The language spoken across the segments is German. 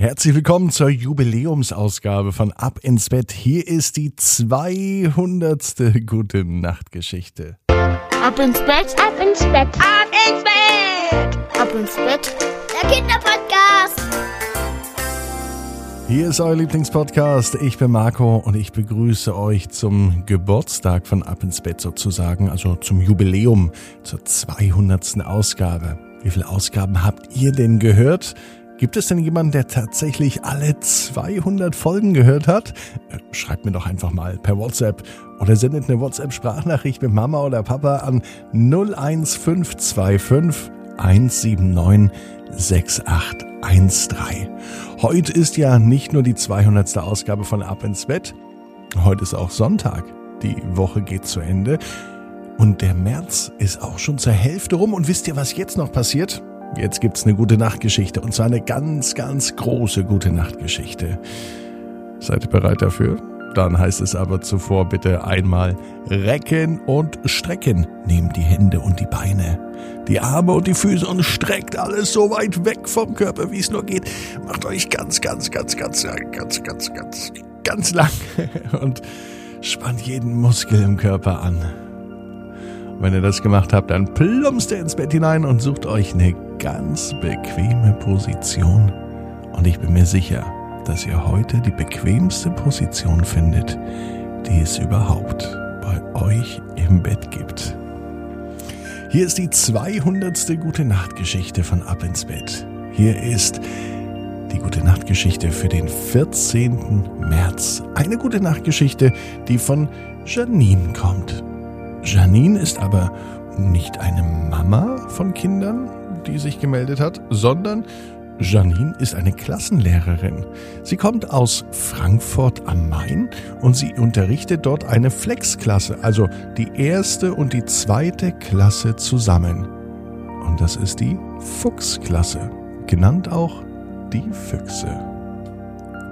Herzlich willkommen zur Jubiläumsausgabe von Ab ins Bett. Hier ist die 200. Gute Nachtgeschichte. Ab ins Bett, ab ins Bett, ab ins Bett, ab ins Bett, der Kinderpodcast. Hier ist euer Lieblingspodcast. Ich bin Marco und ich begrüße euch zum Geburtstag von Ab ins Bett sozusagen, also zum Jubiläum, zur 200. Ausgabe. Wie viele Ausgaben habt ihr denn gehört? Gibt es denn jemanden, der tatsächlich alle 200 Folgen gehört hat? Äh, schreibt mir doch einfach mal per WhatsApp oder sendet eine WhatsApp-Sprachnachricht mit Mama oder Papa an 01525 179 6813. Heute ist ja nicht nur die 200. Ausgabe von Ab ins Bett, heute ist auch Sonntag. Die Woche geht zu Ende und der März ist auch schon zur Hälfte rum und wisst ihr, was jetzt noch passiert? Jetzt gibt's eine gute Nachtgeschichte und zwar eine ganz, ganz große gute Nachtgeschichte. Seid ihr bereit dafür? Dann heißt es aber zuvor bitte einmal recken und strecken. Nehmt die Hände und die Beine, die Arme und die Füße und streckt alles so weit weg vom Körper, wie es nur geht. Macht euch ganz, ganz, ganz, ganz, ganz, ganz, ganz, ganz lang und spannt jeden Muskel im Körper an. Wenn ihr das gemacht habt, dann plumpst ihr ins Bett hinein und sucht euch eine ganz bequeme Position. Und ich bin mir sicher, dass ihr heute die bequemste Position findet, die es überhaupt bei euch im Bett gibt. Hier ist die 200. Gute Nacht Geschichte von Ab ins Bett. Hier ist die Gute Nacht Geschichte für den 14. März. Eine Gute Nacht Geschichte, die von Janine kommt. Janine ist aber nicht eine Mama von Kindern, die sich gemeldet hat, sondern Janine ist eine Klassenlehrerin. Sie kommt aus Frankfurt am Main und sie unterrichtet dort eine Flexklasse, also die erste und die zweite Klasse zusammen. Und das ist die Fuchsklasse, genannt auch die Füchse.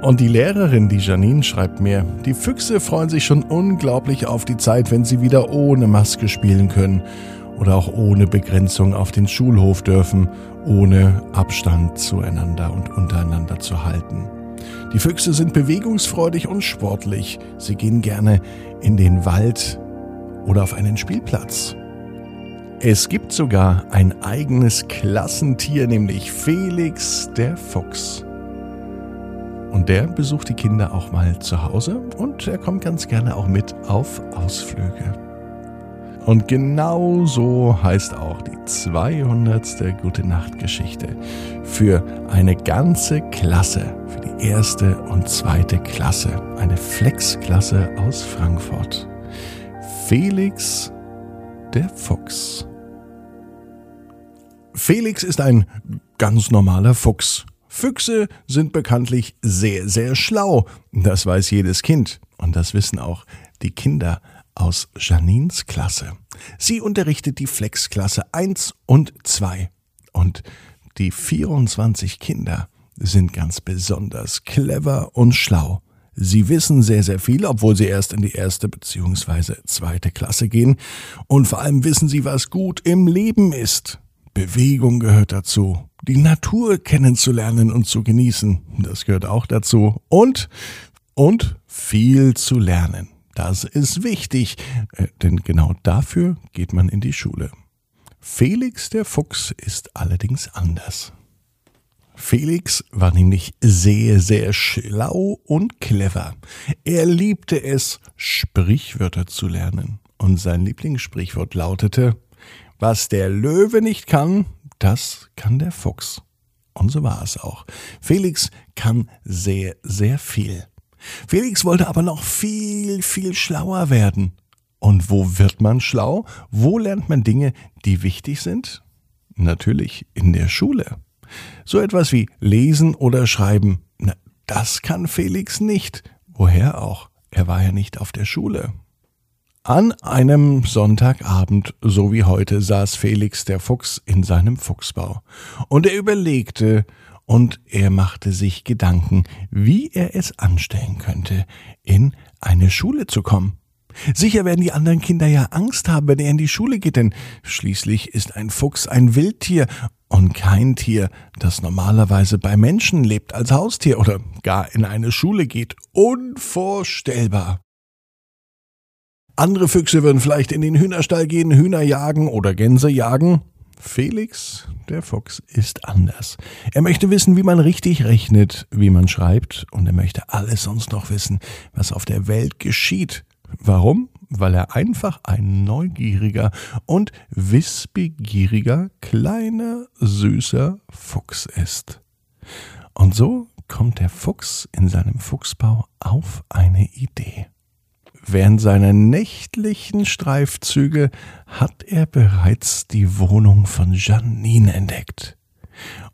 Und die Lehrerin, die Janine, schreibt mir, die Füchse freuen sich schon unglaublich auf die Zeit, wenn sie wieder ohne Maske spielen können oder auch ohne Begrenzung auf den Schulhof dürfen, ohne Abstand zueinander und untereinander zu halten. Die Füchse sind bewegungsfreudig und sportlich. Sie gehen gerne in den Wald oder auf einen Spielplatz. Es gibt sogar ein eigenes Klassentier, nämlich Felix der Fuchs. Und der besucht die Kinder auch mal zu Hause und er kommt ganz gerne auch mit auf Ausflüge. Und genau so heißt auch die 200. Gute Nacht Geschichte für eine ganze Klasse, für die erste und zweite Klasse, eine Flexklasse aus Frankfurt. Felix der Fuchs. Felix ist ein ganz normaler Fuchs. Füchse sind bekanntlich sehr, sehr schlau. Das weiß jedes Kind. Und das wissen auch die Kinder aus Janines Klasse. Sie unterrichtet die Flex-Klasse 1 und 2. Und die 24 Kinder sind ganz besonders clever und schlau. Sie wissen sehr, sehr viel, obwohl sie erst in die erste bzw. zweite Klasse gehen. Und vor allem wissen sie, was gut im Leben ist. Bewegung gehört dazu. Die Natur kennenzulernen und zu genießen, das gehört auch dazu. Und, und viel zu lernen. Das ist wichtig, äh, denn genau dafür geht man in die Schule. Felix der Fuchs ist allerdings anders. Felix war nämlich sehr, sehr schlau und clever. Er liebte es, Sprichwörter zu lernen. Und sein Lieblingssprichwort lautete, was der Löwe nicht kann, das kann der Fuchs. Und so war es auch. Felix kann sehr, sehr viel. Felix wollte aber noch viel, viel schlauer werden. Und wo wird man schlau? Wo lernt man Dinge, die wichtig sind? Natürlich in der Schule. So etwas wie lesen oder schreiben, na, das kann Felix nicht. Woher auch? Er war ja nicht auf der Schule. An einem Sonntagabend, so wie heute, saß Felix der Fuchs in seinem Fuchsbau. Und er überlegte, und er machte sich Gedanken, wie er es anstellen könnte, in eine Schule zu kommen. Sicher werden die anderen Kinder ja Angst haben, wenn er in die Schule geht, denn schließlich ist ein Fuchs ein Wildtier und kein Tier, das normalerweise bei Menschen lebt als Haustier oder gar in eine Schule geht. Unvorstellbar. Andere Füchse würden vielleicht in den Hühnerstall gehen, Hühner jagen oder Gänse jagen. Felix, der Fuchs, ist anders. Er möchte wissen, wie man richtig rechnet, wie man schreibt, und er möchte alles sonst noch wissen, was auf der Welt geschieht. Warum? Weil er einfach ein neugieriger und wissbegieriger, kleiner, süßer Fuchs ist. Und so kommt der Fuchs in seinem Fuchsbau auf eine Idee. Während seiner nächtlichen Streifzüge hat er bereits die Wohnung von Janine entdeckt.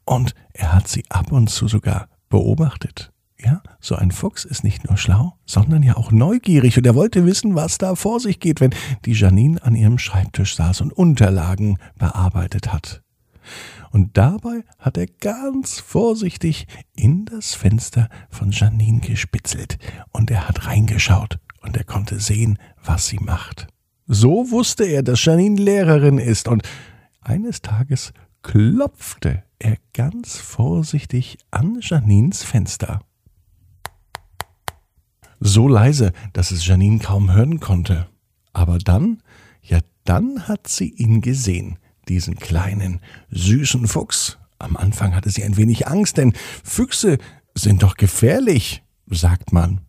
Und er hat sie ab und zu sogar beobachtet. Ja, so ein Fuchs ist nicht nur schlau, sondern ja auch neugierig und er wollte wissen, was da vor sich geht, wenn die Janine an ihrem Schreibtisch saß und Unterlagen bearbeitet hat. Und dabei hat er ganz vorsichtig in das Fenster von Janine gespitzelt und er hat reingeschaut und er konnte sehen, was sie macht. So wusste er, dass Janine Lehrerin ist und eines Tages klopfte er ganz vorsichtig an Janines Fenster. So leise, dass es Janine kaum hören konnte. Aber dann, ja, dann hat sie ihn gesehen, diesen kleinen, süßen Fuchs. Am Anfang hatte sie ein wenig Angst, denn Füchse sind doch gefährlich, sagt man.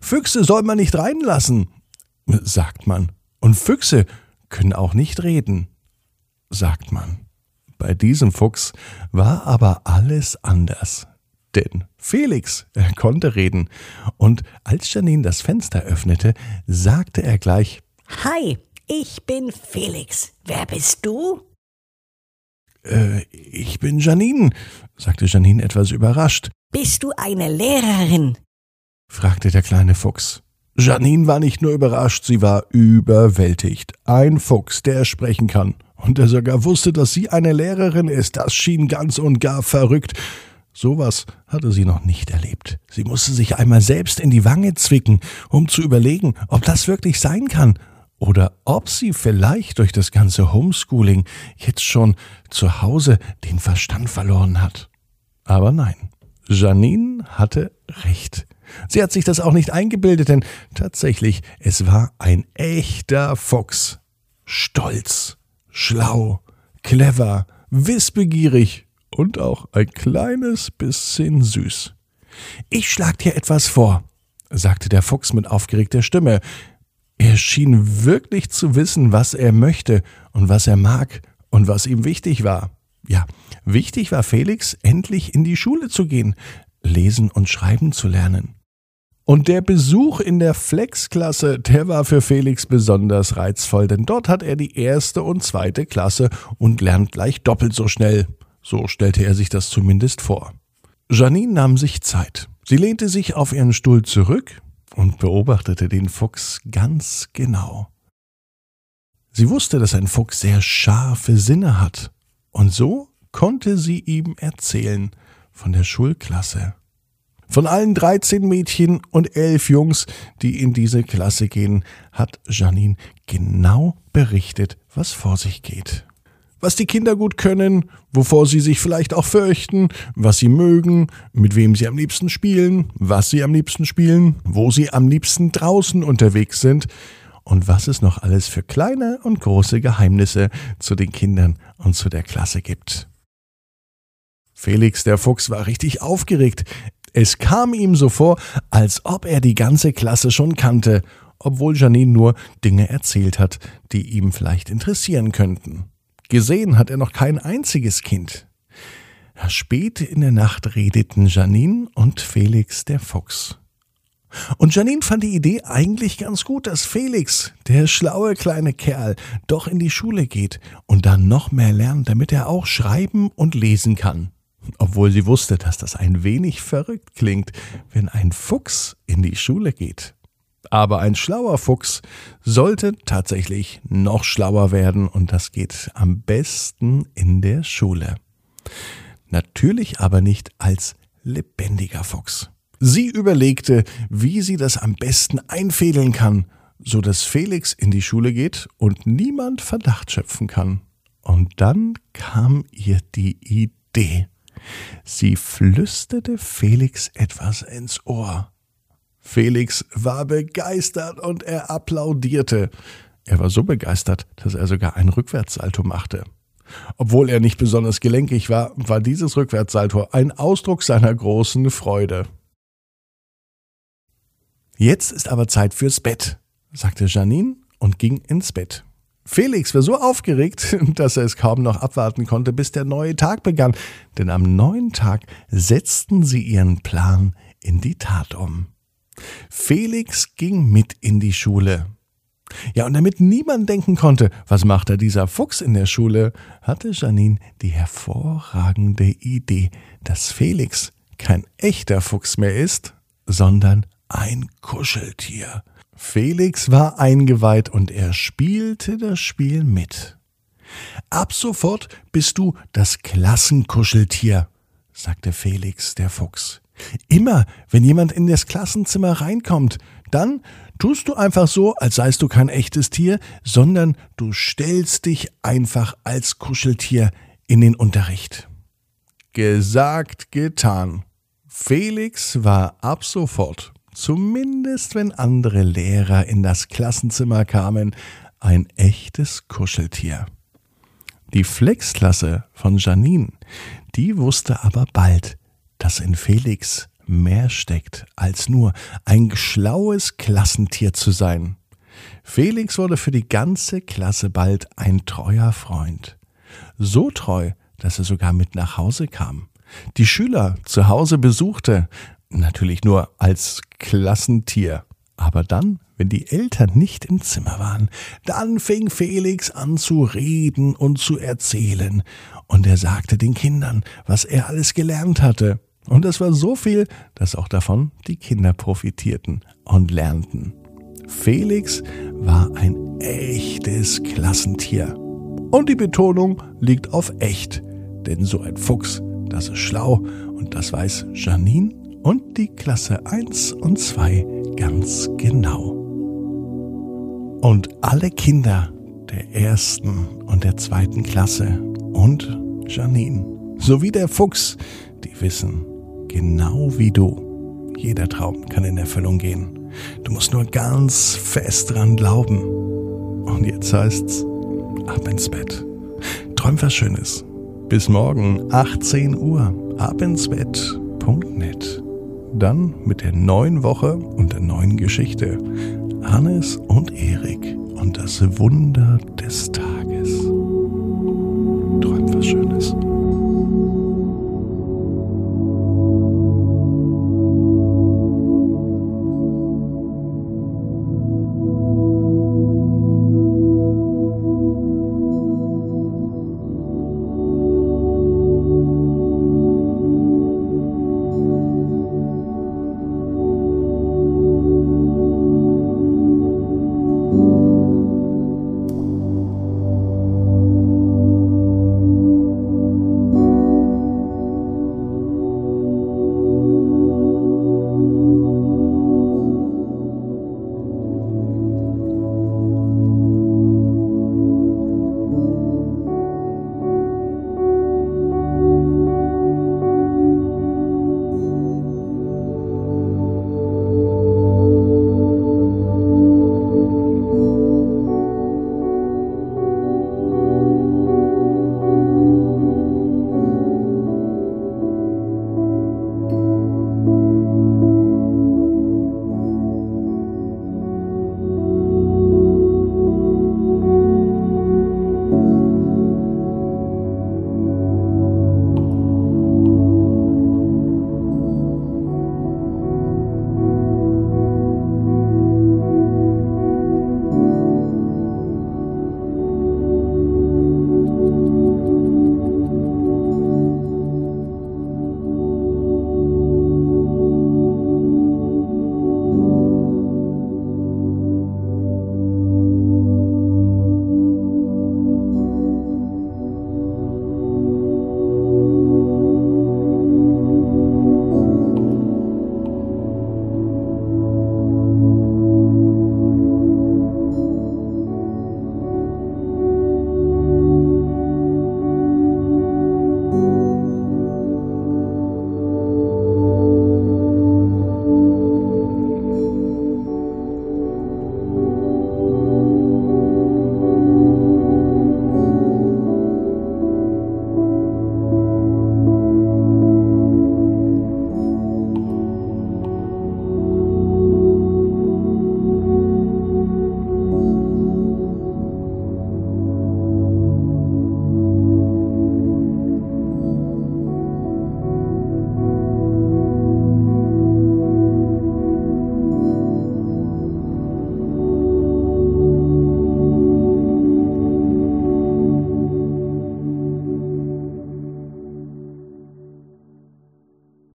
Füchse soll man nicht reinlassen, sagt man. Und Füchse können auch nicht reden, sagt man. Bei diesem Fuchs war aber alles anders. Denn Felix er konnte reden, und als Janine das Fenster öffnete, sagte er gleich Hi, ich bin Felix. Wer bist du? Äh, ich bin Janine, sagte Janine etwas überrascht. Bist du eine Lehrerin? Fragte der kleine Fuchs. Janine war nicht nur überrascht, sie war überwältigt. Ein Fuchs, der sprechen kann. Und der sogar wusste, dass sie eine Lehrerin ist, das schien ganz und gar verrückt. Sowas hatte sie noch nicht erlebt. Sie musste sich einmal selbst in die Wange zwicken, um zu überlegen, ob das wirklich sein kann oder ob sie vielleicht durch das ganze Homeschooling jetzt schon zu Hause den Verstand verloren hat. Aber nein, Janine hatte recht. Sie hat sich das auch nicht eingebildet, denn tatsächlich, es war ein echter Fuchs. Stolz, schlau, clever, wissbegierig und auch ein kleines bisschen süß. Ich schlag dir etwas vor, sagte der Fuchs mit aufgeregter Stimme. Er schien wirklich zu wissen, was er möchte und was er mag und was ihm wichtig war. Ja, wichtig war Felix, endlich in die Schule zu gehen, lesen und schreiben zu lernen. Und der Besuch in der Flex-Klasse, der war für Felix besonders reizvoll, denn dort hat er die erste und zweite Klasse und lernt gleich doppelt so schnell. So stellte er sich das zumindest vor. Janine nahm sich Zeit. Sie lehnte sich auf ihren Stuhl zurück und beobachtete den Fuchs ganz genau. Sie wusste, dass ein Fuchs sehr scharfe Sinne hat, und so konnte sie ihm erzählen von der Schulklasse. Von allen 13 Mädchen und 11 Jungs, die in diese Klasse gehen, hat Janine genau berichtet, was vor sich geht. Was die Kinder gut können, wovor sie sich vielleicht auch fürchten, was sie mögen, mit wem sie am liebsten spielen, was sie am liebsten spielen, wo sie am liebsten draußen unterwegs sind und was es noch alles für kleine und große Geheimnisse zu den Kindern und zu der Klasse gibt. Felix der Fuchs war richtig aufgeregt. Es kam ihm so vor, als ob er die ganze Klasse schon kannte, obwohl Janine nur Dinge erzählt hat, die ihm vielleicht interessieren könnten. Gesehen hat er noch kein einziges Kind. Spät in der Nacht redeten Janine und Felix der Fuchs. Und Janine fand die Idee eigentlich ganz gut, dass Felix, der schlaue kleine Kerl, doch in die Schule geht und dann noch mehr lernt, damit er auch schreiben und lesen kann obwohl sie wusste, dass das ein wenig verrückt klingt, wenn ein Fuchs in die Schule geht. Aber ein schlauer Fuchs sollte tatsächlich noch schlauer werden und das geht am besten in der Schule. Natürlich aber nicht als lebendiger Fuchs. Sie überlegte, wie sie das am besten einfädeln kann, so dass Felix in die Schule geht und niemand Verdacht schöpfen kann. Und dann kam ihr die Idee. Sie flüsterte Felix etwas ins Ohr. Felix war begeistert und er applaudierte. Er war so begeistert, dass er sogar ein Rückwärtssalto machte. Obwohl er nicht besonders gelenkig war, war dieses Rückwärtssalto ein Ausdruck seiner großen Freude. Jetzt ist aber Zeit fürs Bett, sagte Janine und ging ins Bett. Felix war so aufgeregt, dass er es kaum noch abwarten konnte, bis der neue Tag begann, denn am neuen Tag setzten sie ihren Plan in die Tat um. Felix ging mit in die Schule. Ja, und damit niemand denken konnte, was macht da dieser Fuchs in der Schule, hatte Janine die hervorragende Idee, dass Felix kein echter Fuchs mehr ist, sondern ein Kuscheltier. Felix war eingeweiht und er spielte das Spiel mit. Ab sofort bist du das Klassenkuscheltier, sagte Felix der Fuchs. Immer, wenn jemand in das Klassenzimmer reinkommt, dann tust du einfach so, als seist du kein echtes Tier, sondern du stellst dich einfach als Kuscheltier in den Unterricht. Gesagt, getan. Felix war ab sofort zumindest wenn andere Lehrer in das Klassenzimmer kamen, ein echtes Kuscheltier. Die Flexklasse von Janine, die wusste aber bald, dass in Felix mehr steckt, als nur ein schlaues Klassentier zu sein. Felix wurde für die ganze Klasse bald ein treuer Freund. So treu, dass er sogar mit nach Hause kam, die Schüler zu Hause besuchte Natürlich nur als Klassentier. Aber dann, wenn die Eltern nicht im Zimmer waren, dann fing Felix an zu reden und zu erzählen. Und er sagte den Kindern, was er alles gelernt hatte. Und es war so viel, dass auch davon die Kinder profitierten und lernten. Felix war ein echtes Klassentier. Und die Betonung liegt auf echt. Denn so ein Fuchs, das ist schlau und das weiß Janine und die Klasse 1 und 2 ganz genau. Und alle Kinder der ersten und der zweiten Klasse und Janine sowie der Fuchs, die wissen, genau wie du, jeder Traum kann in Erfüllung gehen. Du musst nur ganz fest dran glauben. Und jetzt heißt's, ab ins Bett. Träum was Schönes. Bis morgen, 18 Uhr, abinsbett.net dann mit der neuen Woche und der neuen Geschichte. Hannes und Erik und das Wunder des Tages. Träumt was Schönes.